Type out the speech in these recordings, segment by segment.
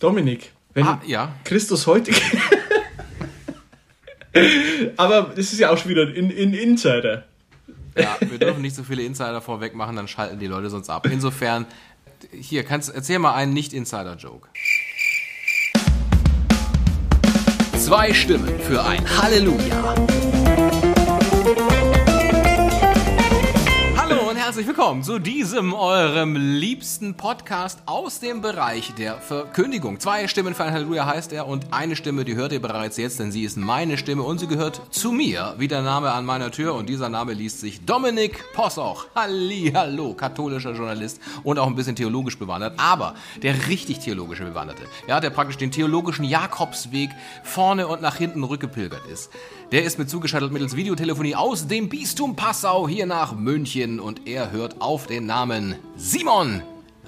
Dominik, wenn Ah, ja. Christus heute. Aber das ist ja auch schon wieder ein, ein Insider. Ja, wir dürfen nicht so viele Insider vorweg machen, dann schalten die Leute sonst ab. Insofern, hier, kannst, erzähl mal einen Nicht-Insider-Joke. Zwei Stimmen für ein Halleluja. Herzlich willkommen zu diesem eurem liebsten Podcast aus dem Bereich der Verkündigung. Zwei Stimmen für ein Halleluja heißt er und eine Stimme, die hört ihr bereits jetzt, denn sie ist meine Stimme und sie gehört zu mir, wie der Name an meiner Tür und dieser Name liest sich Dominik Possoch. Hallihallo, katholischer Journalist und auch ein bisschen theologisch bewandert, aber der richtig theologische Bewanderte, ja, der praktisch den theologischen Jakobsweg vorne und nach hinten rückgepilgert ist. Der ist mit zugeschaltet mittels Videotelefonie aus dem Bistum Passau hier nach München und er hört auf den Namen Simon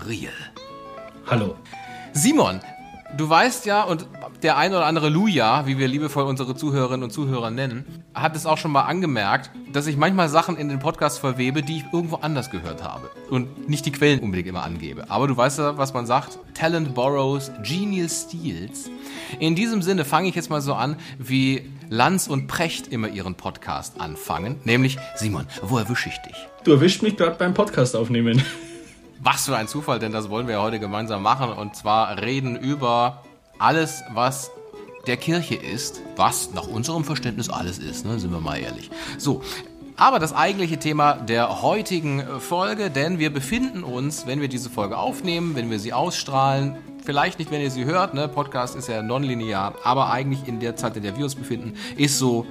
Riel. Hallo. Simon, du weißt ja, und der ein oder andere Luja, wie wir liebevoll unsere Zuhörerinnen und Zuhörer nennen, hat es auch schon mal angemerkt, dass ich manchmal Sachen in den Podcast verwebe, die ich irgendwo anders gehört habe und nicht die Quellen unbedingt immer angebe. Aber du weißt ja, was man sagt, Talent borrows, Genius steals. In diesem Sinne fange ich jetzt mal so an, wie Lanz und Precht immer ihren Podcast anfangen, nämlich Simon, wo erwische ich dich? Du erwischt mich gerade beim Podcast aufnehmen. Was für ein Zufall, denn das wollen wir ja heute gemeinsam machen. Und zwar reden über alles, was der Kirche ist, was nach unserem Verständnis alles ist, ne? sind wir mal ehrlich. So. Aber das eigentliche Thema der heutigen Folge, denn wir befinden uns, wenn wir diese Folge aufnehmen, wenn wir sie ausstrahlen, vielleicht nicht, wenn ihr sie hört, ne? Podcast ist ja nonlinear, aber eigentlich in der Zeit, in der wir uns befinden, ist so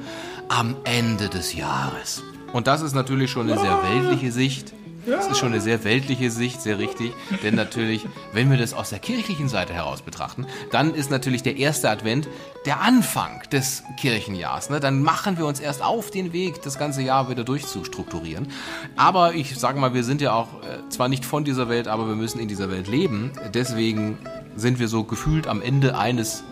am Ende des Jahres. Und das ist natürlich schon eine sehr weltliche Sicht. Das ist schon eine sehr weltliche Sicht, sehr richtig. Denn natürlich, wenn wir das aus der kirchlichen Seite heraus betrachten, dann ist natürlich der erste Advent der Anfang des Kirchenjahrs. Ne? Dann machen wir uns erst auf den Weg, das ganze Jahr wieder durchzustrukturieren. Aber ich sage mal, wir sind ja auch äh, zwar nicht von dieser Welt, aber wir müssen in dieser Welt leben. Deswegen sind wir so gefühlt am Ende eines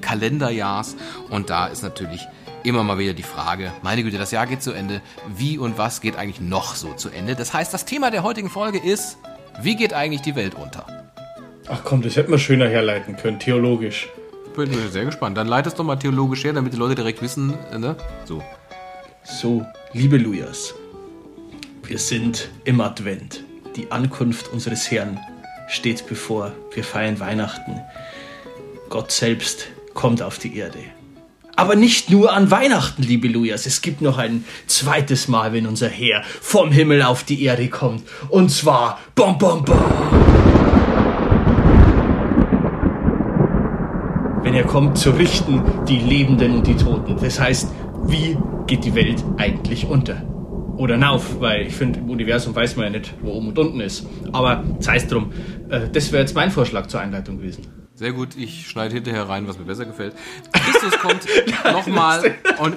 Kalenderjahrs. Und da ist natürlich immer mal wieder die Frage, meine Güte, das Jahr geht zu Ende, wie und was geht eigentlich noch so zu Ende? Das heißt, das Thema der heutigen Folge ist, wie geht eigentlich die Welt unter? Ach komm, das hätten wir schöner herleiten können, theologisch. Bin mir sehr gespannt. Dann leitest doch mal theologisch her, damit die Leute direkt wissen, ne? So. So, liebe Lujas, wir sind im Advent. Die Ankunft unseres Herrn steht bevor. Wir feiern Weihnachten. Gott selbst kommt auf die Erde. Aber nicht nur an Weihnachten, liebe Lujas. Es gibt noch ein zweites Mal, wenn unser Herr vom Himmel auf die Erde kommt. Und zwar, bom, bom, bom. Wenn er kommt, zu richten die Lebenden und die Toten. Das heißt, wie geht die Welt eigentlich unter? Oder nauf, weil ich finde, im Universum weiß man ja nicht, wo oben und unten ist. Aber sei es drum. Äh, Das wäre jetzt mein Vorschlag zur Einleitung gewesen. Sehr gut, ich schneide hinterher rein, was mir besser gefällt. Christus kommt nochmal und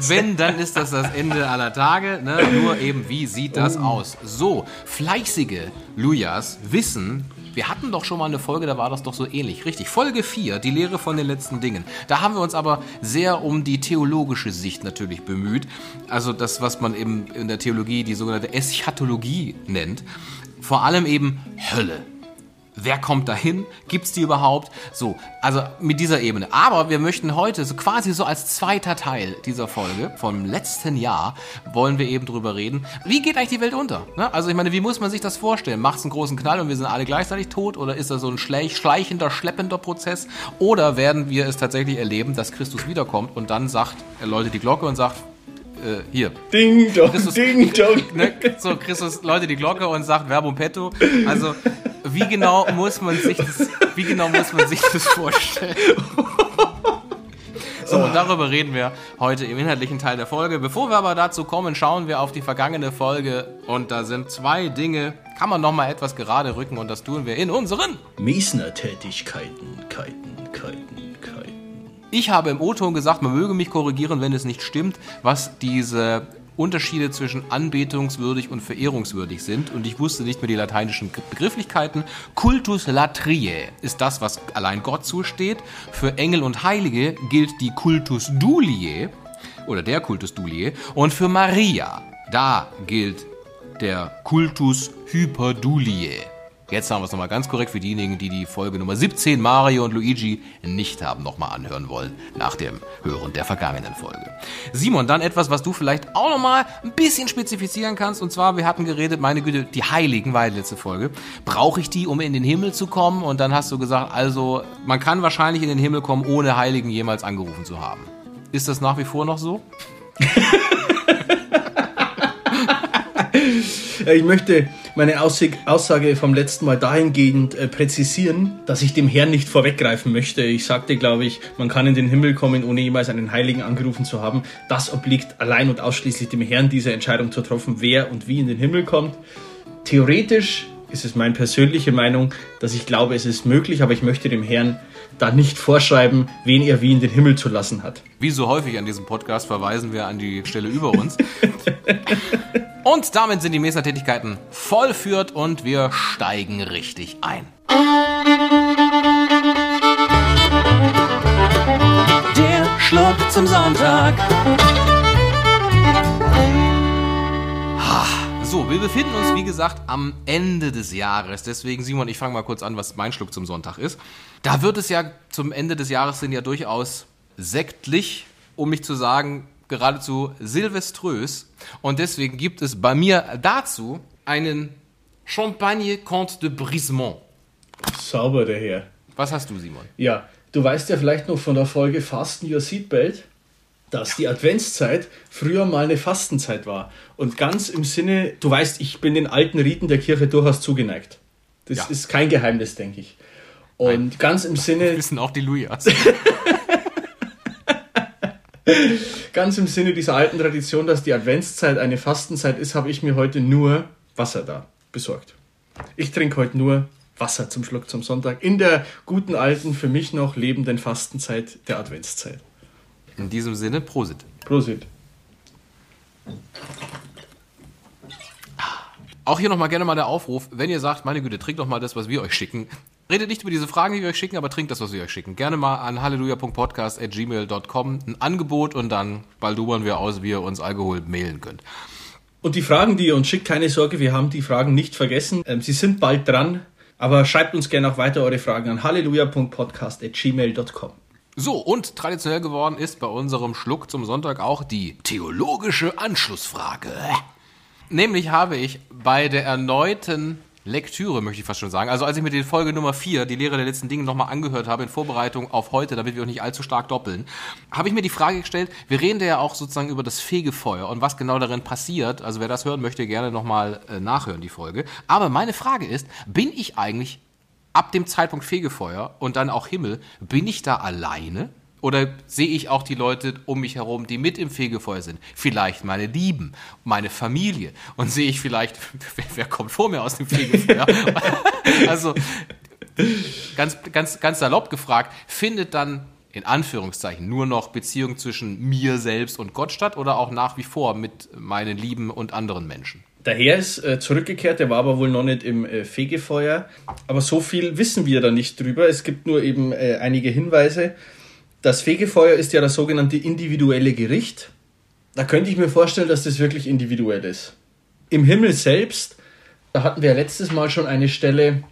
wenn, dann ist das das Ende aller Tage. Ne? Nur eben, wie sieht das aus? So, fleißige Lujas wissen, wir hatten doch schon mal eine Folge, da war das doch so ähnlich. Richtig, Folge 4, die Lehre von den letzten Dingen. Da haben wir uns aber sehr um die theologische Sicht natürlich bemüht. Also das, was man eben in der Theologie die sogenannte Eschatologie nennt. Vor allem eben Hölle. Wer kommt dahin? Gibt's die überhaupt? So, also mit dieser Ebene. Aber wir möchten heute so quasi so als zweiter Teil dieser Folge vom letzten Jahr wollen wir eben drüber reden. Wie geht eigentlich die Welt unter? Ne? Also ich meine, wie muss man sich das vorstellen? Macht's einen großen Knall und wir sind alle gleichzeitig tot? Oder ist das so ein schleich- schleichender, schleppender Prozess? Oder werden wir es tatsächlich erleben, dass Christus wiederkommt und dann sagt, er läutet die Glocke und sagt, äh, hier, Ding dong, Christus, ding dong. ne, so Christus läutet die Glocke und sagt Verbum petto. Also wie genau muss man sich das, wie genau muss man sich das vorstellen? So, und darüber reden wir heute im inhaltlichen Teil der Folge. Bevor wir aber dazu kommen, schauen wir auf die vergangene Folge und da sind zwei Dinge, kann man nochmal etwas gerade rücken und das tun wir in unseren. Miesner-Tätigkeiten, Keiten, Keiten, Keiten. Ich habe im O-Ton gesagt, man möge mich korrigieren, wenn es nicht stimmt, was diese Unterschiede zwischen anbetungswürdig und verehrungswürdig sind. Und ich wusste nicht mehr die lateinischen Begrifflichkeiten. Cultus latriae ist das, was allein Gott zusteht. Für Engel und Heilige gilt die Cultus duliae oder der Cultus duliae. Und für Maria, da gilt der Cultus hyperduliae. Jetzt haben wir es nochmal ganz korrekt für diejenigen, die die Folge Nummer 17 Mario und Luigi nicht haben nochmal anhören wollen nach dem Hören der vergangenen Folge. Simon, dann etwas, was du vielleicht auch nochmal ein bisschen spezifizieren kannst. Und zwar, wir hatten geredet, meine Güte, die Heiligen war die letzte Folge. Brauche ich die, um in den Himmel zu kommen? Und dann hast du gesagt, also man kann wahrscheinlich in den Himmel kommen, ohne Heiligen jemals angerufen zu haben. Ist das nach wie vor noch so? Ich möchte meine Aussage vom letzten Mal dahingehend äh, präzisieren, dass ich dem Herrn nicht vorweggreifen möchte. Ich sagte, glaube ich, man kann in den Himmel kommen, ohne jemals einen Heiligen angerufen zu haben. Das obliegt allein und ausschließlich dem Herrn, diese Entscheidung zu treffen, wer und wie in den Himmel kommt. Theoretisch ist es meine persönliche Meinung, dass ich glaube, es ist möglich, aber ich möchte dem Herrn da nicht vorschreiben, wen er wie in den Himmel zu lassen hat. Wie so häufig an diesem Podcast verweisen wir an die Stelle über uns. und damit sind die Mesa-Tätigkeiten vollführt und wir steigen richtig ein. Der Schluck zum Sonntag. So, wir befinden uns, wie gesagt, am Ende des Jahres. Deswegen, Simon, ich fange mal kurz an, was mein Schluck zum Sonntag ist. Da wird es ja zum Ende des Jahres sind ja durchaus sektlich, um mich zu sagen, geradezu silveströs. Und deswegen gibt es bei mir dazu einen Champagne Comte de Brisement. Sauber, der Herr. Was hast du, Simon? Ja, du weißt ja vielleicht noch von der Folge Fasten Your Seatbelt, dass die Adventszeit früher mal eine Fastenzeit war. Und ganz im Sinne, du weißt, ich bin den alten Riten der Kirche durchaus zugeneigt. Das Ja. ist kein Geheimnis, denke ich. Und Nein. ganz im Sinne, Wissen auch die Lujas. ganz im Sinne dieser alten Tradition, dass die Adventszeit eine Fastenzeit ist, habe ich mir heute nur Wasser da besorgt. Ich trinke heute nur Wasser zum Schluck zum Sonntag in der guten alten, für mich noch lebenden Fastenzeit der Adventszeit. In diesem Sinne, Prosit. Prosit. Auch hier nochmal gerne mal der Aufruf, wenn ihr sagt, meine Güte, trinkt doch mal das, was wir euch schicken. Redet nicht über diese Fragen, die wir euch schicken, aber trinkt das, was wir euch schicken. Gerne mal an halleluja.podcast.gmail.com ein Angebot und dann baldubern wir aus, wie ihr uns Alkohol mailen könnt. Und die Fragen, die ihr uns schickt, keine Sorge, wir haben die Fragen nicht vergessen. Ähm, sie sind bald dran, aber schreibt uns gerne auch weiter eure Fragen an halleluja.podcast.gmail.com. So, und traditionell geworden ist bei unserem Schluck zum Sonntag auch die theologische Anschlussfrage. Nämlich habe ich bei der erneuten Lektüre, möchte ich fast schon sagen, also als ich mir die Folge Nummer 4, die Lehre der letzten Dinge, nochmal angehört habe in Vorbereitung auf heute, damit wir auch nicht allzu stark doppeln, habe ich mir die Frage gestellt, wir reden ja auch sozusagen über das Fegefeuer und was genau darin passiert. Also wer das hören möchte, gerne nochmal äh, nachhören, die Folge. Aber meine Frage ist, bin ich eigentlich ab dem Zeitpunkt Fegefeuer und dann auch Himmel, bin ich da alleine? Oder sehe ich auch die Leute um mich herum, die mit im Fegefeuer sind? Vielleicht meine Lieben, meine Familie. Und sehe ich vielleicht, wer, wer kommt vor mir aus dem Fegefeuer? also, ganz, ganz, ganz salopp gefragt, findet dann in Anführungszeichen nur noch Beziehung zwischen mir selbst und Gott statt oder auch nach wie vor mit meinen Lieben und anderen Menschen? Der Herr ist äh, zurückgekehrt, der war aber wohl noch nicht im äh, Fegefeuer. Aber so viel wissen wir da nicht drüber. Es gibt nur eben äh, einige Hinweise. Das Fegefeuer ist ja das sogenannte individuelle Gericht. Da könnte ich mir vorstellen, dass das wirklich individuell ist. Im Himmel selbst, da hatten wir letztes Mal schon eine Stelle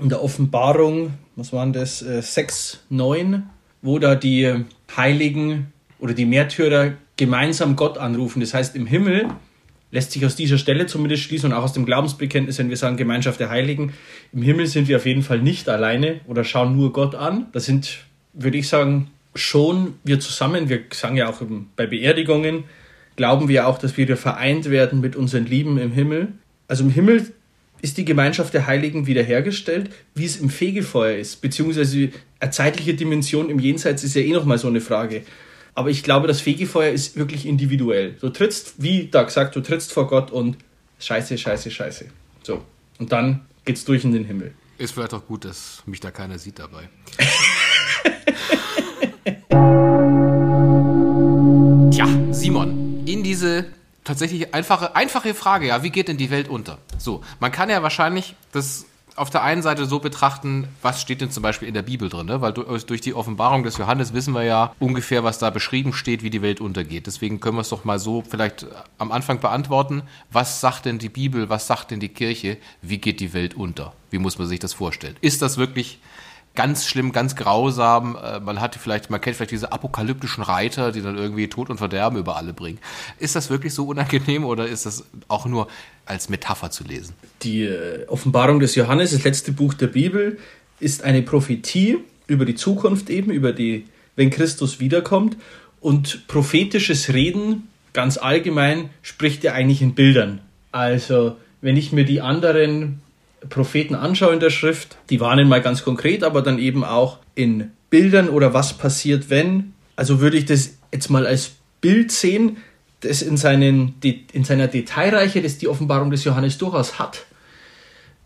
in der Offenbarung, was waren das, äh, 6, 9, wo da die äh, Heiligen oder die Märtyrer gemeinsam Gott anrufen. Das heißt, im Himmel lässt sich aus dieser Stelle zumindest schließen und auch aus dem Glaubensbekenntnis, wenn wir sagen Gemeinschaft der Heiligen, im Himmel sind wir auf jeden Fall nicht alleine oder schauen nur Gott an. Das sind, würde ich sagen, schon wir zusammen, wir sagen ja auch bei Beerdigungen, glauben wir auch, dass wir vereint werden mit unseren Lieben im Himmel. Also im Himmel ist die Gemeinschaft der Heiligen wiederhergestellt, wie es im Fegefeuer ist, beziehungsweise eine zeitliche Dimension im Jenseits ist ja eh nochmal so eine Frage. Aber ich glaube, das Fegefeuer ist wirklich individuell. Du trittst, wie da gesagt, du trittst vor Gott und scheiße, scheiße, scheiße. So. Und dann geht's durch in den Himmel. Ist vielleicht auch gut, dass mich da keiner sieht dabei. diese tatsächlich einfache, einfache Frage, ja, wie geht denn die Welt unter? So, man kann ja wahrscheinlich das auf der einen Seite so betrachten, was steht denn zum Beispiel in der Bibel drin, ne? weil durch die Offenbarung des Johannes wissen wir ja ungefähr, was da beschrieben steht, wie die Welt untergeht. Deswegen können wir es doch mal so vielleicht am Anfang beantworten. Was sagt denn die Bibel, was sagt denn die Kirche, wie geht die Welt unter? Wie muss man sich das vorstellen? Ist das wirklich ganz schlimm, ganz grausam. Äh, man hat vielleicht, man kennt vielleicht diese apokalyptischen Reiter, die dann irgendwie Tod und Verderben über alle bringen. Ist das wirklich so unangenehm oder ist das auch nur als Metapher zu lesen? Die äh, Offenbarung des Johannes, das letzte Buch der Bibel, ist eine Prophetie über die Zukunft eben, über die, wenn Christus wiederkommt. Und prophetisches Reden, ganz allgemein, spricht ja eigentlich in Bildern. Also, wenn ich mir die anderen Propheten anschaue in der Schrift, die warnen mal ganz konkret, aber dann eben auch in Bildern oder was passiert, wenn. Also würde ich das jetzt mal als Bild sehen, das in, seinen, in seiner Detailreiche, das die Offenbarung des Johannes durchaus hat.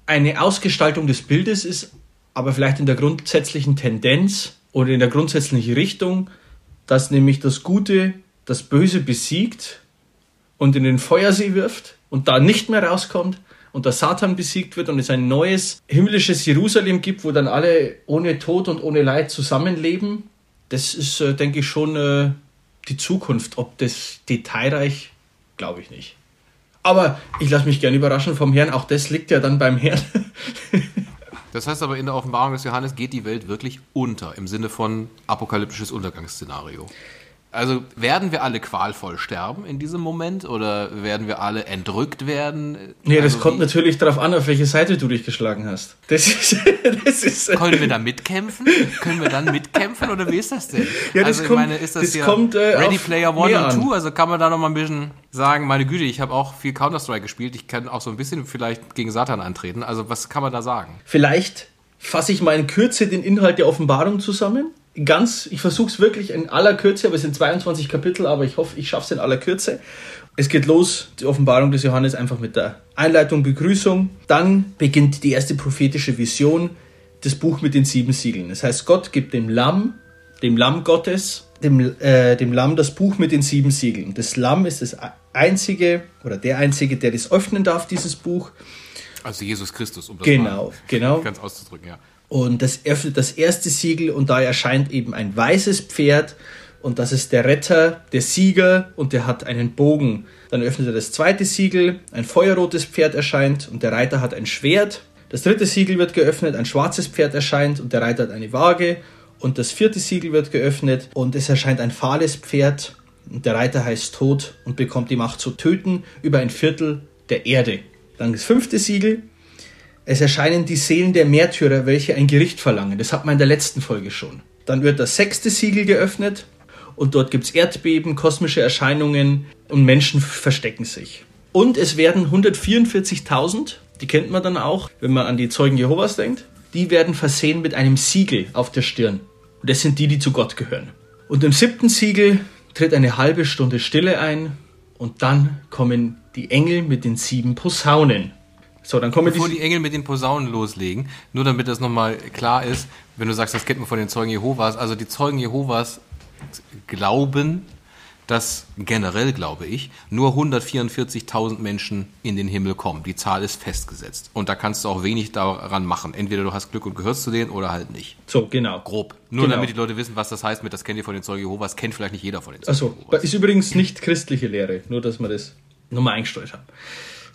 Eine Ausgestaltung des Bildes ist aber vielleicht in der grundsätzlichen Tendenz oder in der grundsätzlichen Richtung, dass nämlich das Gute das Böse besiegt und in den Feuersee wirft und da nicht mehr rauskommt und der Satan besiegt wird und es ein neues himmlisches Jerusalem gibt, wo dann alle ohne Tod und ohne Leid zusammenleben. Das ist, äh, denke ich, schon äh, die Zukunft. Ob das detailreich, glaube ich nicht. Aber ich lasse mich gerne überraschen vom Herrn. Auch das liegt ja dann beim Herrn. das heißt aber, in der Offenbarung des Johannes geht die Welt wirklich unter, im Sinne von apokalyptisches Untergangsszenario. Also werden wir alle qualvoll sterben in diesem Moment oder werden wir alle entrückt werden? Nee, das also kommt natürlich darauf an, auf welche Seite du dich geschlagen hast. Das ist, das ist Können wir da mitkämpfen? Können wir dann mitkämpfen oder wie ist das denn? Ja, das also kommt, ich meine, ist das, das kommt, äh, Ready Player One und Two? Also kann man da noch mal ein bisschen sagen, meine Güte, ich habe auch viel Counter-Strike gespielt, ich kann auch so ein bisschen vielleicht gegen Satan antreten. Also was kann man da sagen? Vielleicht fasse ich mal in Kürze den Inhalt der Offenbarung zusammen ganz, ich versuche es wirklich in aller Kürze, aber es sind 22 Kapitel, aber ich hoffe, ich schaffe es in aller Kürze. Es geht los, die Offenbarung des Johannes einfach mit der Einleitung, Begrüßung. Dann beginnt die erste prophetische Vision, das Buch mit den sieben Siegeln. Das heißt, Gott gibt dem Lamm, dem Lamm Gottes, dem, äh, dem Lamm das Buch mit den sieben Siegeln. Das Lamm ist das einzige oder der einzige, der das öffnen darf, dieses Buch. Also Jesus Christus, um das genau, genau. ganz auszudrücken, ja. Und das öffnet das erste Siegel und da erscheint eben ein weißes Pferd und das ist der Retter, der Sieger und der hat einen Bogen. Dann öffnet er das zweite Siegel, ein feuerrotes Pferd erscheint und der Reiter hat ein Schwert. Das dritte Siegel wird geöffnet, ein schwarzes Pferd erscheint und der Reiter hat eine Waage. Und das vierte Siegel wird geöffnet und es erscheint ein fahles Pferd und der Reiter heißt Tod und bekommt die Macht zu töten über ein Viertel der Erde. Dann das fünfte Siegel, es erscheinen die Seelen der Märtyrer, welche ein Gericht verlangen. Das hat man in der letzten Folge schon. Dann wird das sechste Siegel geöffnet und dort gibt es Erdbeben, kosmische Erscheinungen und Menschen verstecken sich. Und es werden 144.000, die kennt man dann auch, wenn man an die Zeugen Jehovas denkt, die werden versehen mit einem Siegel auf der Stirn. Und das sind die, die zu Gott gehören. Und im siebten Siegel tritt eine halbe Stunde Stille ein und dann kommen die Engel mit den sieben Posaunen. So, dann kommen Bevor die, die Engel mit den Posaunen loslegen, nur damit das nochmal klar ist, wenn du sagst, das kennt man von den Zeugen Jehovas, also die Zeugen Jehovas glauben, dass generell, glaube ich, nur 144.000 Menschen in den Himmel kommen. Die Zahl ist festgesetzt. Und da kannst du auch wenig daran machen. Entweder du hast Glück und gehörst zu denen oder halt nicht. So, genau. Grob. Nur genau. damit die Leute wissen, was das heißt mit, das kennt ihr von den Zeugen Jehovas, kennt vielleicht nicht jeder von den Zeugen Achso, Jehovas. ist übrigens nicht christliche Lehre, nur dass wir das nochmal eingesteuert haben.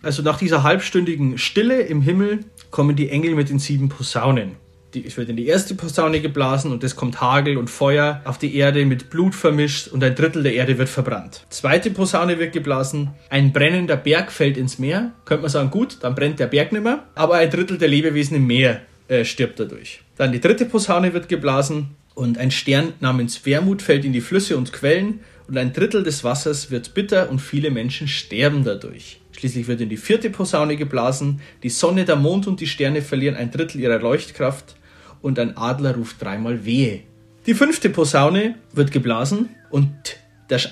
Also nach dieser halbstündigen Stille im Himmel kommen die Engel mit den sieben Posaunen. Es wird in die erste Posaune geblasen und es kommt Hagel und Feuer auf die Erde mit Blut vermischt und ein Drittel der Erde wird verbrannt. Zweite Posaune wird geblasen, ein brennender Berg fällt ins Meer. Könnte man sagen, gut, dann brennt der Berg nicht mehr, aber ein Drittel der Lebewesen im Meer äh, stirbt dadurch. Dann die dritte Posaune wird geblasen und ein Stern namens Wermut fällt in die Flüsse und Quellen und ein Drittel des Wassers wird bitter und viele Menschen sterben dadurch. Schließlich wird in die vierte Posaune geblasen, die Sonne, der Mond und die Sterne verlieren ein Drittel ihrer Leuchtkraft und ein Adler ruft dreimal Wehe. Die fünfte Posaune wird geblasen und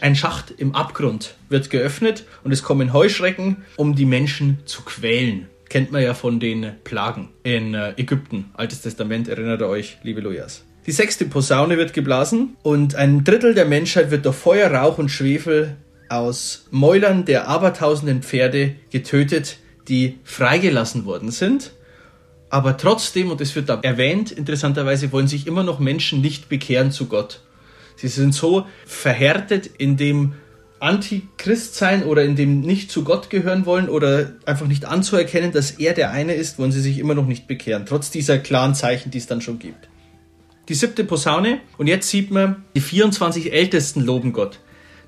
ein Schacht im Abgrund wird geöffnet und es kommen Heuschrecken, um die Menschen zu quälen. Kennt man ja von den Plagen in äh, Ägypten. Altes Testament, erinnert ihr euch, liebe Lujas. Die sechste Posaune wird geblasen und ein Drittel der Menschheit wird durch Feuer, Rauch und Schwefel aus Mäulern der abertausenden Pferde getötet, die freigelassen worden sind. aber trotzdem, und es wird da erwähnt, interessanterweise wollen sich immer noch Menschen nicht bekehren zu Gott. Sie sind so verhärtet in dem Antichrist-Sein oder in dem nicht zu Gott gehören wollen oder einfach nicht anzuerkennen, dass er der eine ist, wollen sie sich immer noch nicht bekehren, trotz dieser klaren Zeichen, die es dann schon gibt. Die siebte Posaune, und jetzt sieht man, die 24 Ältesten loben Gott,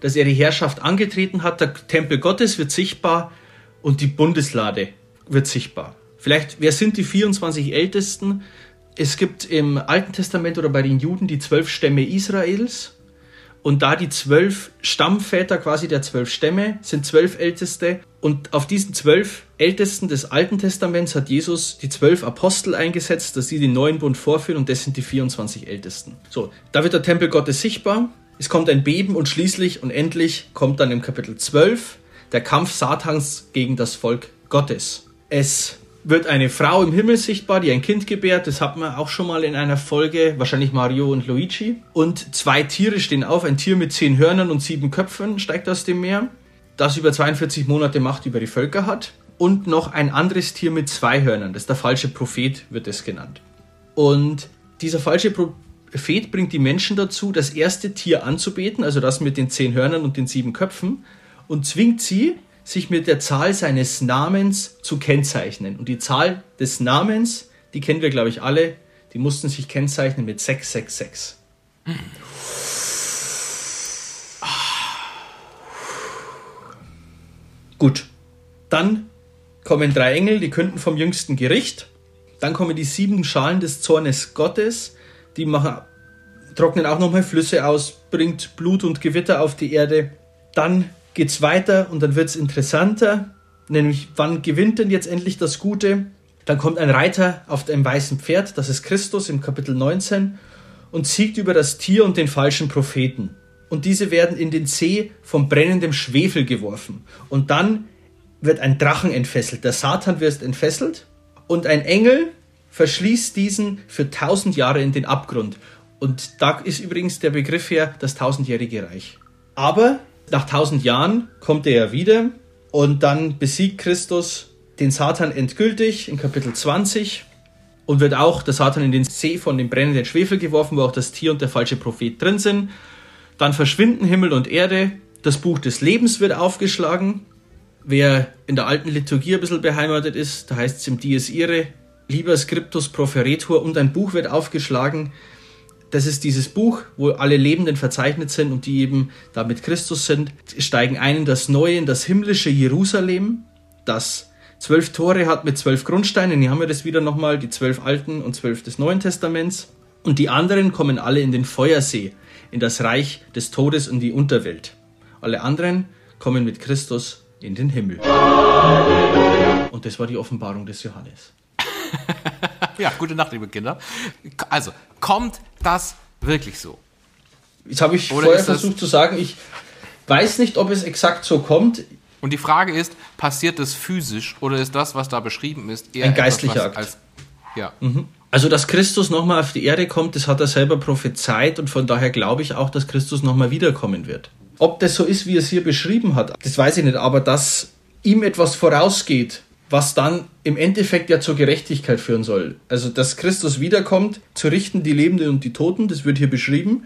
dass er die Herrschaft angetreten hat, der Tempel Gottes wird sichtbar und die Bundeslade wird sichtbar. Vielleicht, wer sind die 24 Ältesten? Es gibt im Alten Testament oder bei den Juden die zwölf Stämme Israels und da die zwölf Stammväter quasi der zwölf Stämme sind zwölf Älteste. Und auf diesen zwölf Ältesten des Alten Testaments hat Jesus die zwölf Apostel eingesetzt, dass sie den neuen Bund vorführen und das sind die 24 Ältesten. So, da wird der Tempel Gottes sichtbar. Es kommt ein Beben und schließlich und endlich kommt dann im Kapitel 12 der Kampf Satans gegen das Volk Gottes. Es wird eine Frau im Himmel sichtbar, die ein Kind gebärt. Das hat man auch schon mal in einer Folge, wahrscheinlich Mario und Luigi. Und zwei Tiere stehen auf. Ein Tier mit zehn Hörnern und sieben Köpfen steigt aus dem Meer, das über 42 Monate Macht über die Völker hat. Und noch ein anderes Tier mit zwei Hörnern. Das ist der falsche Prophet, wird es genannt. Und dieser falsche Prophet bringt die Menschen dazu, das erste Tier anzubeten, also das mit den zehn Hörnern und den sieben Köpfen, und zwingt sie, sich mit der Zahl seines Namens zu kennzeichnen. Und die Zahl des Namens, die kennen wir, glaube ich, alle, die mussten sich kennzeichnen mit 666. Gut, dann kommen drei Engel, die künden vom jüngsten Gericht. Dann kommen die sieben Schalen des Zornes Gottes, die machen, trocknen auch nochmal Flüsse aus, bringt Blut und Gewitter auf die Erde. Dann geht es weiter und dann wird es interessanter, nämlich wann gewinnt denn jetzt endlich das Gute? Dann kommt ein Reiter auf einem weißen Pferd, das ist Christus im Kapitel 19, und siegt über das Tier und den falschen Propheten. Und diese werden in den See von brennendem Schwefel geworfen. Und dann wird ein Drachen entfesselt. Der Satan wird entfesselt und ein Engel verschließt diesen für tausend Jahre in den Abgrund. Und da ist übrigens der Begriff her das tausendjährige Reich. Aber nach tausend Jahren kommt er ja wieder und dann besiegt Christus den Satan endgültig in Kapitel 20 und wird auch der Satan in den See von dem brennenden Schwefel geworfen, wo auch das Tier und der falsche Prophet drin sind. Dann verschwinden Himmel und Erde, das Buch des Lebens wird aufgeschlagen. Wer in der alten Liturgie ein bisschen beheimatet ist, da heißt es im Dies Irae, Liber Scriptus Proferetur und ein Buch wird aufgeschlagen, das ist dieses Buch, wo alle Lebenden verzeichnet sind und die eben da mit Christus sind, steigen ein in das neue, in das himmlische Jerusalem, das zwölf Tore hat mit zwölf Grundsteinen. Hier haben wir das wieder nochmal, die zwölf Alten und zwölf des Neuen Testaments. Und die anderen kommen alle in den Feuersee, in das Reich des Todes und die Unterwelt. Alle anderen kommen mit Christus in den Himmel. Und das war die Offenbarung des Johannes. Ja, gute Nacht, liebe Kinder. Also, kommt das wirklich so? Jetzt habe ich Oder vorher versucht zu sagen, ich weiß nicht, ob es exakt so kommt. Und die Frage ist, passiert das physisch oder ist das, was da beschrieben ist, eher ein geistlicher Akt? Als, ja. Mhm. Also, dass Christus nochmal auf die Erde kommt, das hat er selber prophezeit und von daher glaube ich auch, dass Christus nochmal wiederkommen wird. Ob das so ist, wie er es hier beschrieben hat, das weiß ich nicht, aber dass ihm etwas vorausgeht, was dann im Endeffekt ja zur Gerechtigkeit führen soll. Also, dass Christus wiederkommt, zu richten die Lebenden und die Toten, das wird hier beschrieben.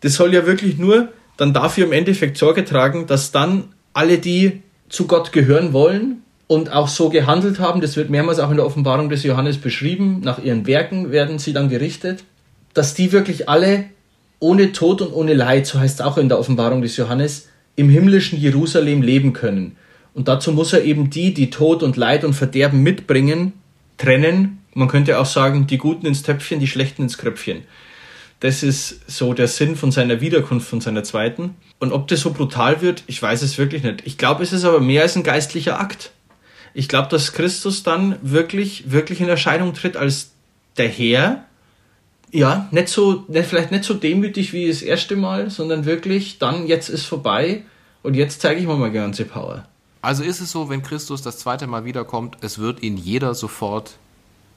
Das soll ja wirklich nur dann dafür im Endeffekt Sorge tragen, dass dann alle, die zu Gott gehören wollen und auch so gehandelt haben, das wird mehrmals auch in der Offenbarung des Johannes beschrieben, nach ihren Werken werden sie dann gerichtet, dass die wirklich alle ohne Tod und ohne Leid, so heißt es auch in der Offenbarung des Johannes, im himmlischen Jerusalem leben können. Und dazu muss er eben die, die Tod und Leid und Verderben mitbringen, trennen. Man könnte auch sagen, die Guten ins Töpfchen, die Schlechten ins Kröpfchen. Das ist so der Sinn von seiner Wiederkunft, von seiner zweiten. Und ob das so brutal wird, ich weiß es wirklich nicht. Ich glaube, es ist aber mehr als ein geistlicher Akt. Ich glaube, dass Christus dann wirklich, wirklich in Erscheinung tritt als der Herr. Ja, nicht so, vielleicht nicht so demütig wie das erste Mal, sondern wirklich dann, jetzt ist vorbei und jetzt zeige ich mal meine ganze Power. Also ist es so, wenn Christus das zweite Mal wiederkommt, es wird ihn jeder sofort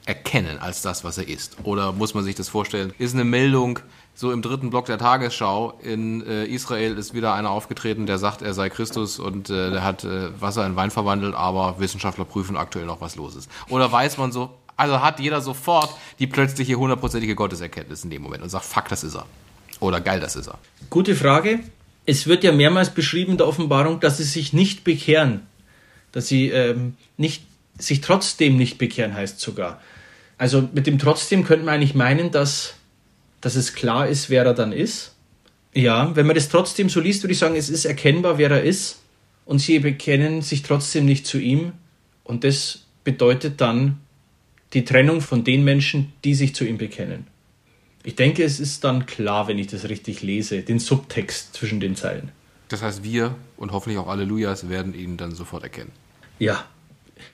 erkennen als das, was er ist? Oder muss man sich das vorstellen? Ist eine Meldung so im dritten Block der Tagesschau in äh, Israel ist wieder einer aufgetreten, der sagt, er sei Christus und äh, der hat äh, Wasser in Wein verwandelt, aber Wissenschaftler prüfen aktuell noch, was los ist. Oder weiß man so, Also hat jeder sofort die plötzliche hundertprozentige Gotteserkenntnis in dem Moment und sagt, fuck, das ist er. Oder geil, das ist er. Gute Frage. Es wird ja mehrmals beschrieben in der Offenbarung, dass sie sich nicht bekehren. Dass sie ähm, nicht, sich trotzdem nicht bekehren, heißt sogar. Also mit dem trotzdem könnte man eigentlich meinen, dass, dass es klar ist, wer er dann ist. Ja, wenn man das trotzdem so liest, würde ich sagen, es ist erkennbar, wer er ist. Und sie bekennen sich trotzdem nicht zu ihm. Und das bedeutet dann die Trennung von den Menschen, die sich zu ihm bekennen. Ich denke, es ist dann klar, wenn ich das richtig lese, den Subtext zwischen den Zeilen. Das heißt, wir und hoffentlich auch Allelujas werden ihn dann sofort erkennen. Ja.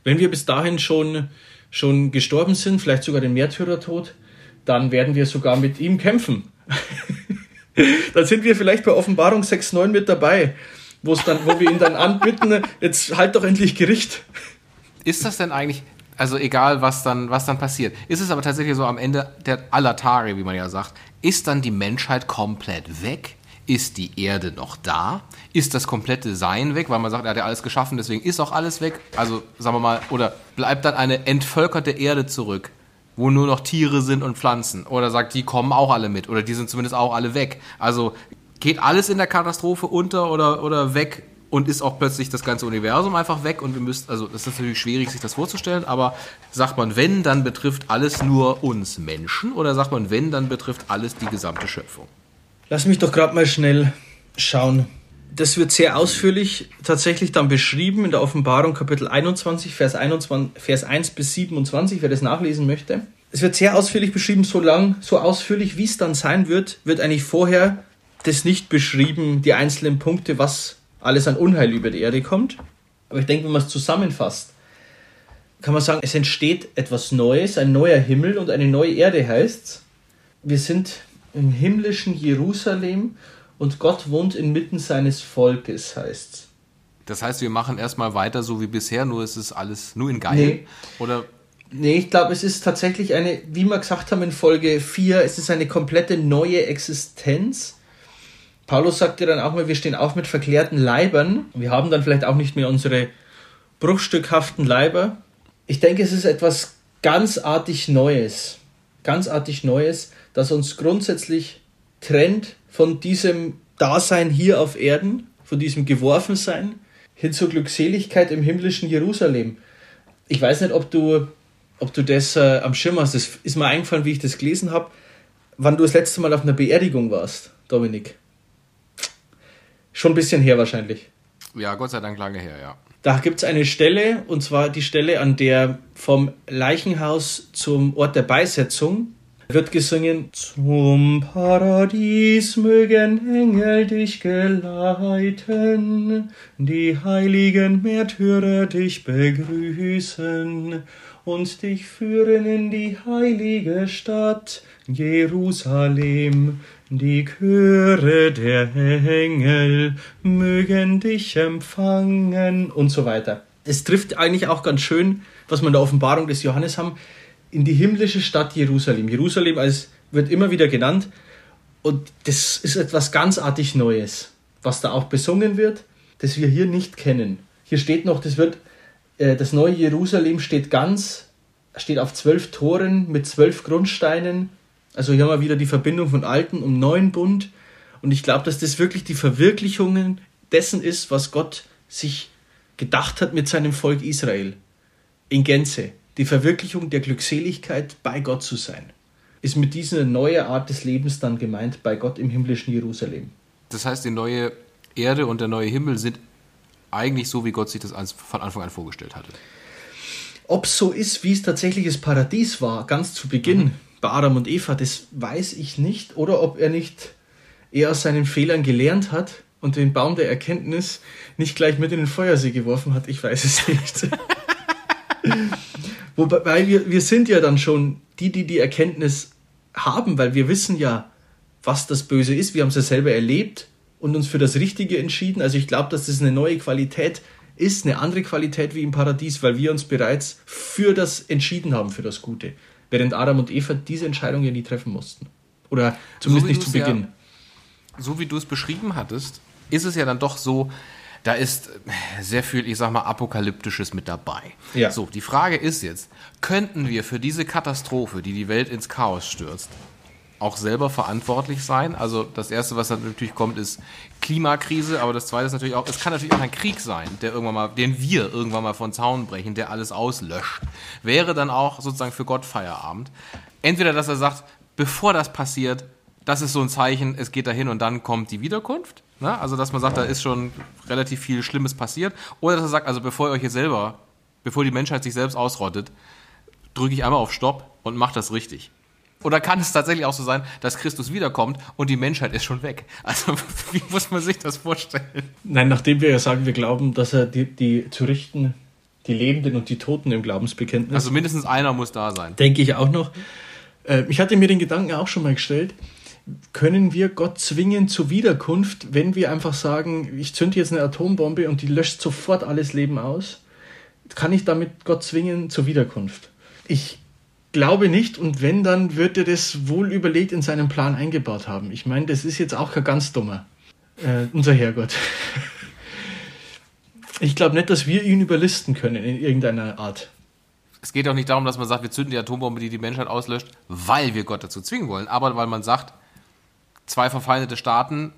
Wenn wir bis dahin schon, schon gestorben sind, vielleicht sogar den Märtyrertod, dann werden wir sogar mit ihm kämpfen. dann sind wir vielleicht bei Offenbarung 6,9 mit dabei, wo es dann, wo wir ihn dann anbitten, jetzt halt doch endlich Gericht. Ist das denn eigentlich, also egal was dann, was dann passiert, ist es aber tatsächlich so am Ende der aller Tage, wie man ja sagt, ist dann die Menschheit komplett weg? Ist die Erde noch da? Ist das komplette Sein weg, weil man sagt, er hat ja alles geschaffen, deswegen ist auch alles weg? Also sagen wir mal, oder bleibt dann eine entvölkerte Erde zurück, wo nur noch Tiere sind und Pflanzen? Oder sagt, die kommen auch alle mit oder die sind zumindest auch alle weg? Also geht alles in der Katastrophe unter oder, oder weg und ist auch plötzlich das ganze Universum einfach weg und wir müssen, also das ist natürlich schwierig, sich das vorzustellen, aber sagt man, wenn, dann betrifft alles nur uns Menschen oder sagt man, wenn, dann betrifft alles die gesamte Schöpfung? Lass mich doch gerade mal schnell schauen. Das wird sehr ausführlich tatsächlich dann beschrieben in der Offenbarung Kapitel 21, Vers, 21, Vers 1 bis 27, wer das nachlesen möchte. Es wird sehr ausführlich beschrieben, so lang, so ausführlich, wie es dann sein wird, wird eigentlich vorher das nicht beschrieben, die einzelnen Punkte, was alles an Unheil über die Erde kommt. Aber ich denke, wenn man es zusammenfasst, kann man sagen, es entsteht etwas Neues, ein neuer Himmel und eine neue Erde heißt. Wir sind im himmlischen Jerusalem und Gott wohnt inmitten seines Volkes, heißt Das heißt, wir machen erstmal weiter so wie bisher, nur ist es alles nur in Geil? Nee. Oder Nee, ich glaube, es ist tatsächlich eine, wie wir gesagt haben in Folge 4, es ist eine komplette neue Existenz. Paulus sagt ja dann auch mal, wir stehen auf mit verklärten Leibern. Wir haben dann vielleicht auch nicht mehr unsere bruchstückhaften Leiber. Ich denke, es ist etwas ganzartig Neues. Ganzartig Neues das uns grundsätzlich trennt von diesem Dasein hier auf Erden, von diesem Geworfensein, hin zur Glückseligkeit im himmlischen Jerusalem. Ich weiß nicht, ob du, ob du das äh, am Schirm hast. Das ist mir eingefallen, wie ich das gelesen habe, wann du das letzte Mal auf einer Beerdigung warst, Dominik. Schon ein bisschen her wahrscheinlich. Ja, Gott sei Dank lange her, ja. Da gibt es eine Stelle, und zwar die Stelle, an der vom Leichenhaus zum Ort der Beisetzung wird gesungen, zum Paradies mögen Engel dich geleiten, die heiligen Märtyrer dich begrüßen und dich führen in die heilige Stadt Jerusalem. Die Chöre der Engel mögen dich empfangen und so weiter. Es trifft eigentlich auch ganz schön, was wir in der Offenbarung des Johannes haben in die himmlische Stadt Jerusalem. Jerusalem als, wird immer wieder genannt und das ist etwas ganzartig Neues, was da auch besungen wird, das wir hier nicht kennen. Hier steht noch, das wird, äh, das neue Jerusalem steht ganz, steht auf zwölf Toren mit zwölf Grundsteinen. Also hier haben wir wieder die Verbindung von alten und neuen Bund. Und ich glaube, dass das wirklich die Verwirklichung dessen ist, was Gott sich gedacht hat mit seinem Volk Israel. In Gänze die Verwirklichung der Glückseligkeit, bei Gott zu sein. Ist mit dieser neuen Art des Lebens dann gemeint, bei Gott im himmlischen Jerusalem. Das heißt, die neue Erde und der neue Himmel sind eigentlich so, wie Gott sich das von Anfang an vorgestellt hatte. Ob es so ist, wie es tatsächlich das Paradies war, ganz zu Beginn, mhm. Bei Adam und Eva, das weiß ich nicht. Oder ob er nicht eher aus seinen Fehlern gelernt hat und den Baum der Erkenntnis nicht gleich mit in den Feuersee geworfen hat. Ich weiß es nicht. Wobei wir, wir sind ja dann schon die, die die Erkenntnis haben, weil wir wissen ja, was das Böse ist. Wir haben es ja selber erlebt und uns für das Richtige entschieden. Also ich glaube, dass das eine neue Qualität ist, eine andere Qualität wie im Paradies, weil wir uns bereits für das entschieden haben, für das Gute. Während Adam und Eva diese Entscheidung ja nie treffen mussten. Oder zumindest so nicht zu Beginn. Ja, so wie du es beschrieben hattest, ist es ja dann doch so, da ist sehr viel, ich sag mal, Apokalyptisches mit dabei. Ja. So, die Frage ist jetzt, könnten wir für diese Katastrophe, die die Welt ins Chaos stürzt, auch selber verantwortlich sein? Also das Erste, was dann natürlich kommt, ist Klimakrise, aber das Zweite ist natürlich auch, es kann natürlich auch ein Krieg sein, der irgendwann mal, den wir irgendwann mal von Zaun brechen, der alles auslöscht. Wäre dann auch sozusagen für Gott Feierabend. Entweder, dass er sagt, bevor das passiert, das ist so ein Zeichen, es geht dahin und dann kommt die Wiederkunft. Ne? Also, dass man sagt, da ist schon relativ viel Schlimmes passiert. Oder dass er sagt, also bevor ihr euch jetzt selber, bevor die Menschheit sich selbst ausrottet, drücke ich einmal auf Stopp und mache das richtig. Oder kann es tatsächlich auch so sein, dass Christus wiederkommt und die Menschheit ist schon weg? Also, wie muss man sich das vorstellen? Nein, nachdem wir ja sagen, wir glauben, dass er die, die zu richten, die Lebenden und die Toten im Glaubensbekenntnis, Also, mindestens einer muss da sein. denke ich auch noch. Äh, ich hatte mir den Gedanken auch schon mal gestellt, können wir Gott zwingen zur Wiederkunft, wenn wir einfach sagen, ich zünde jetzt eine Atombombe und die löscht sofort alles Leben aus? Kann ich damit Gott zwingen zur Wiederkunft? Ich glaube nicht und wenn, dann wird er das wohl überlegt in seinen Plan eingebaut haben. Ich meine, das ist jetzt auch kein ganz dummer, äh, unser Herrgott. Ich glaube nicht, dass wir ihn überlisten können in irgendeiner Art. Es geht auch nicht darum, dass man sagt, wir zünden die Atombombe, die die Menschheit auslöscht, weil wir Gott dazu zwingen wollen, aber weil man sagt, zwei verfeindete Staaten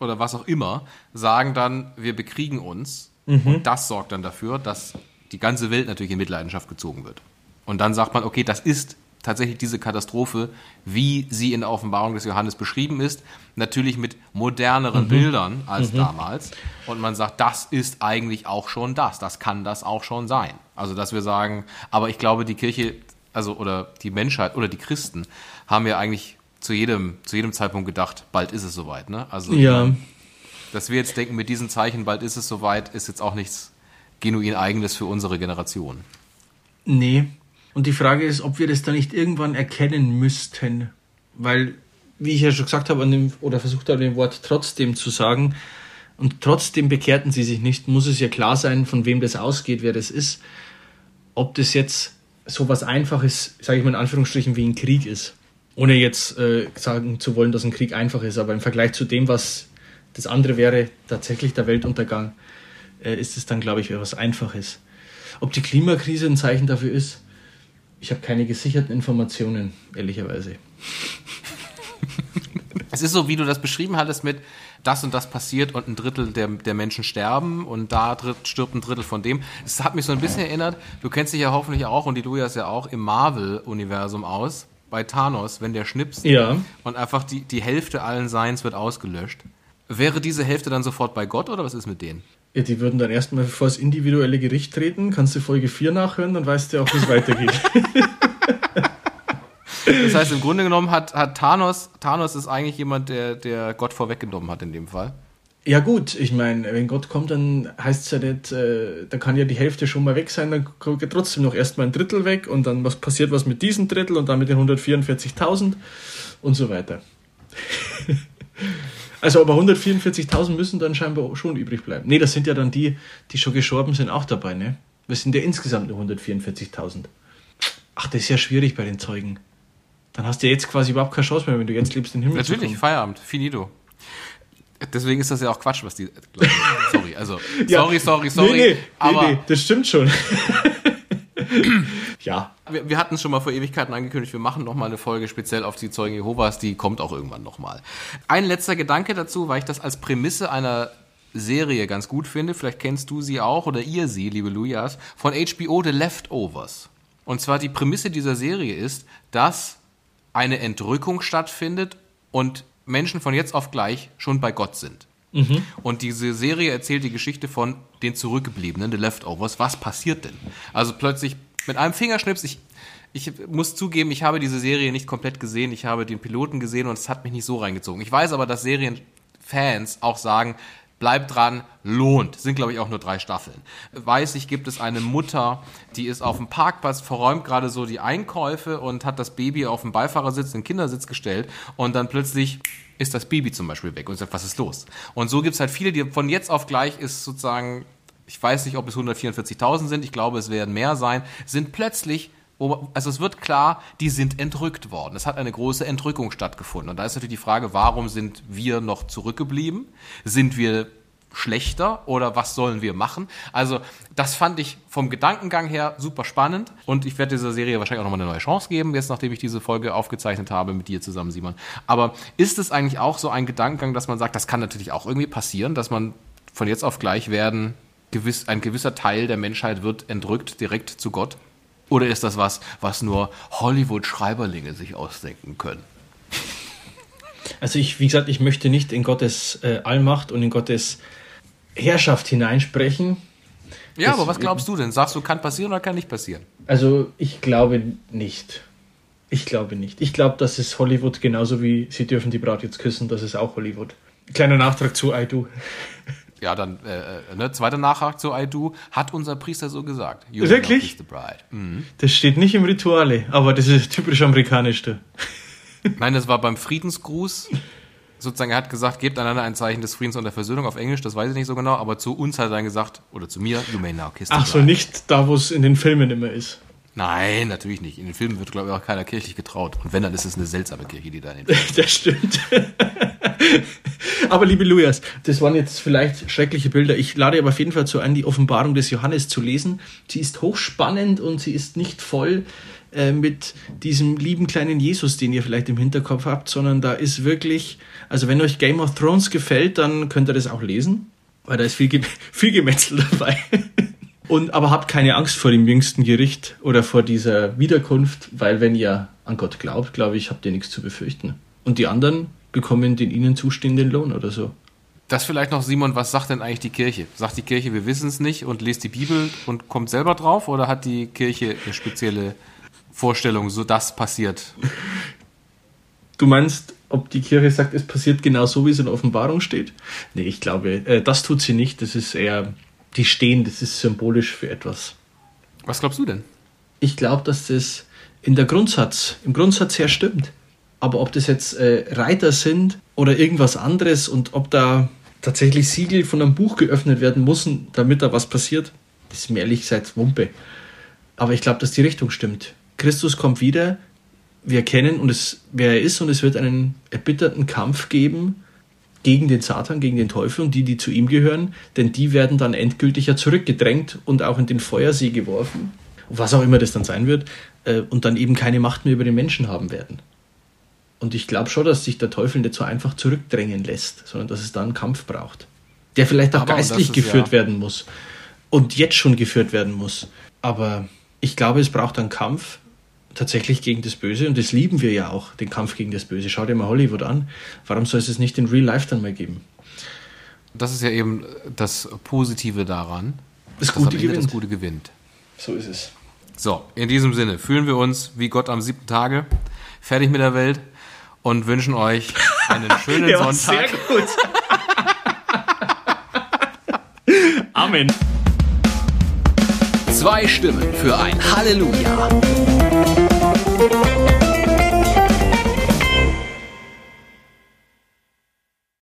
oder was auch immer sagen dann, wir bekriegen uns und das sorgt dann dafür, dass die ganze Welt natürlich in Mitleidenschaft gezogen wird. Und dann sagt man, okay, das ist tatsächlich diese Katastrophe, wie sie in der Offenbarung des Johannes beschrieben ist, natürlich mit moderneren Bildern als damals. Und man sagt, das ist eigentlich auch schon das, das kann das auch schon sein. Also, dass wir sagen, aber ich glaube, die Kirche, also oder die Menschheit oder die Christen haben ja eigentlich zu jedem, zu jedem Zeitpunkt gedacht, bald ist es soweit. Ne? Also, Ja, dass wir jetzt denken, mit diesen Zeichen, bald ist es soweit, ist jetzt auch nichts genuin eigenes für unsere Generation. Nee. Und die Frage ist, ob wir das dann nicht irgendwann erkennen müssten. Weil, wie ich ja schon gesagt habe, an dem, oder versucht habe, dem Wort trotzdem zu sagen, und trotzdem bekehrten sie sich nicht, muss es ja klar sein, von wem das ausgeht, wer das ist. Ob das jetzt so was Einfaches, sage ich mal in Anführungsstrichen, wie ein Krieg ist. Ohne jetzt äh, sagen zu wollen, dass ein Krieg einfach ist, aber im Vergleich zu dem, was das andere wäre, tatsächlich der Weltuntergang, äh, ist es dann, glaube ich, was Einfaches. Ob die Klimakrise ein Zeichen dafür ist, ich habe keine gesicherten Informationen, ehrlicherweise. Es ist so, wie du das beschrieben hattest mit das und das passiert und ein Drittel der, der Menschen sterben und da dritt, stirbt ein Drittel von dem. Es hat mich so ein bisschen erinnert, du kennst dich ja hoffentlich auch und die Lujas ja auch im Marvel-Universum aus, bei Thanos, wenn der schnipst Ja. und einfach die, die Hälfte allen Seins wird ausgelöscht. Wäre diese Hälfte dann sofort bei Gott oder was ist mit denen? Ja, die würden dann erstmal vor das individuelle Gericht treten. Kannst du Folge 4 nachhören, dann weißt du auch, wie es weitergeht. Das heißt, im Grunde genommen hat, hat Thanos, Thanos ist eigentlich jemand, der, der Gott vorweggenommen hat in dem Fall. ja gut, ich meine, wenn Gott kommt, dann heißt es ja nicht, äh, da kann ja die Hälfte schon mal weg sein, dann geht trotzdem noch erstmal ein Drittel weg und dann was passiert was mit diesem Drittel und dann mit den 144.000 und so weiter. also aber 144.000 müssen dann scheinbar schon übrig bleiben. Nee, das sind ja dann die, die schon gestorben sind, auch dabei, ne? Wir sind ja insgesamt nur 144.000. Ach, das ist ja schwierig bei den Zeugen. Dann hast du ja jetzt quasi überhaupt keine Chance mehr, wenn du jetzt lebst, den Himmel zu Natürlich. Feierabend, finito. Deswegen ist das ja auch Quatsch, was die. Sorry, also. Ja. Sorry, sorry, sorry. Nee, nee, aber nee, nee, das stimmt schon. ja, wir, wir hatten es schon mal vor Ewigkeiten angekündigt, wir machen noch mal eine Folge speziell auf die Zeugen Jehovas, die kommt auch irgendwann noch mal. Ein letzter Gedanke dazu, weil ich das als Prämisse einer Serie ganz gut finde, vielleicht kennst du sie auch oder ihr sie, liebe Lujas, von HBO The Leftovers. Und zwar die Prämisse dieser Serie ist, dass eine Entrückung stattfindet und Menschen von jetzt auf gleich schon bei Gott sind. Und diese Serie erzählt die Geschichte von den Zurückgebliebenen, The Leftovers. Was passiert denn? Also plötzlich mit einem Fingerschnips, ich, ich muss zugeben, ich habe diese Serie nicht komplett gesehen. Ich habe den Piloten gesehen und es hat mich nicht so reingezogen. Ich weiß aber, dass Serienfans auch sagen, bleibt dran, lohnt. Sind, glaube ich, auch nur drei Staffeln. Weiß ich, gibt es eine Mutter, die ist auf dem Parkplatz, verräumt gerade so die Einkäufe und hat das Baby auf dem Beifahrersitz, den Kindersitz gestellt und dann plötzlich ist das Baby zum Beispiel weg und sagt, was ist los? Und so gibt es halt viele, die von jetzt auf gleich ist sozusagen, ich weiß nicht, ob es 144.000 sind, ich glaube, es werden mehr sein, sind plötzlich also es wird klar, die sind entrückt worden. Es hat eine große Entrückung stattgefunden. Und da ist natürlich die Frage, warum sind wir noch zurückgeblieben? Sind wir schlechter oder was sollen wir machen? Also das fand ich vom Gedankengang her super spannend und ich werde dieser Serie wahrscheinlich auch nochmal eine neue Chance geben, jetzt nachdem ich diese Folge aufgezeichnet habe mit dir zusammen, Simon. Aber ist es eigentlich auch so ein Gedankengang, dass man sagt, das kann natürlich auch irgendwie passieren, dass man von jetzt auf gleich werden, gewiss, ein gewisser Teil der Menschheit wird entrückt direkt zu Gott? Oder ist das was, was nur Hollywood-Schreiberlinge sich ausdenken können? Also ich, wie gesagt, ich möchte nicht in Gottes äh, Allmacht und in Gottes Herrschaft hineinsprechen. Ja, das, aber was glaubst du denn? Sagst du, kann passieren oder kann nicht passieren? Also ich glaube nicht. Ich glaube nicht. Ich glaube, das ist Hollywood genauso wie Sie dürfen die Braut jetzt küssen, das ist auch Hollywood. Kleiner Nachtrag zu I Do. Ja, dann, äh, äh, ne, zweiter Nachtrag zu I Do, hat unser Priester so gesagt. You Wirklich? Mhm. Das steht nicht im Rituale, aber das ist typisch amerikanisch. Da. Nein, das war beim Friedensgruß. Sozusagen, er hat gesagt, gebt einander ein Zeichen des Friedens und der Versöhnung auf Englisch, das weiß ich nicht so genau, aber zu uns hat er dann gesagt, oder zu mir, you may now kiss the Ach so, nicht da, wo es in den Filmen immer ist. Nein, natürlich nicht. In den Filmen wird, glaube ich, auch keiner kirchlich getraut. Und wenn, dann ist es eine seltsame Kirche, die da nimmt. das stimmt. Aber liebe Lujas, das waren jetzt vielleicht schreckliche Bilder. Ich lade aber auf jeden Fall zu ein, die Offenbarung des Johannes zu lesen. Sie ist hochspannend und sie ist nicht voll äh, mit diesem lieben kleinen Jesus, den ihr vielleicht im Hinterkopf habt, sondern da ist wirklich, also wenn euch Game of Thrones gefällt, dann könnt ihr das auch lesen, weil da ist viel, viel Gemetzel dabei. Und aber habt keine Angst vor dem jüngsten Gericht oder vor dieser Wiederkunft, weil wenn ihr an Gott glaubt, glaube ich, habt ihr nichts zu befürchten. Und die anderen bekommen den ihnen zustehenden Lohn oder so. Das vielleicht noch, Simon, was sagt denn eigentlich die Kirche? Sagt die Kirche, wir wissen es nicht und lest die Bibel und kommt selber drauf oder hat die Kirche eine spezielle Vorstellung, so das passiert? Du meinst, ob die Kirche sagt, es passiert genau so, wie es in der Offenbarung steht? Nee, ich glaube, äh, das tut sie nicht. Das ist eher die stehen, das ist symbolisch für etwas. Was glaubst du denn? Ich glaube, dass das in der Grundsatz, im Grundsatz her stimmt. Aber ob das jetzt äh, Reiter sind oder irgendwas anderes und ob da tatsächlich Siegel von einem Buch geöffnet werden müssen, damit da was passiert, das ist mir ehrlich gesagt Wumpe. Aber ich glaube, dass die Richtung stimmt. Christus kommt wieder, wir erkennen, und es, wer er ist, und es wird einen erbitterten Kampf geben gegen den Satan, gegen den Teufel und die, die zu ihm gehören, denn die werden dann endgültig ja zurückgedrängt und auch in den Feuersee geworfen, was auch immer das dann sein wird, äh, und dann eben keine Macht mehr über den Menschen haben werden. Und ich glaube schon, dass sich der Teufel nicht so einfach zurückdrängen lässt, sondern dass es da einen Kampf braucht, der vielleicht auch Aber geistlich geführt ja werden muss und jetzt schon geführt werden muss. Aber ich glaube, es braucht einen Kampf, tatsächlich gegen das Böse und das lieben wir ja auch, den Kampf gegen das Böse. Schau dir mal Hollywood an. Warum soll es es nicht in Real Life dann mal geben? Das ist ja eben das Positive daran. Das Gute, gewinnt. das Gute gewinnt. So ist es. So, in diesem Sinne fühlen wir uns wie Gott am siebten Tage, fertig mit der Welt und wünschen euch einen schönen ja, Sonntag. Sehr gut. Amen. Zwei Stimmen für ein Halleluja.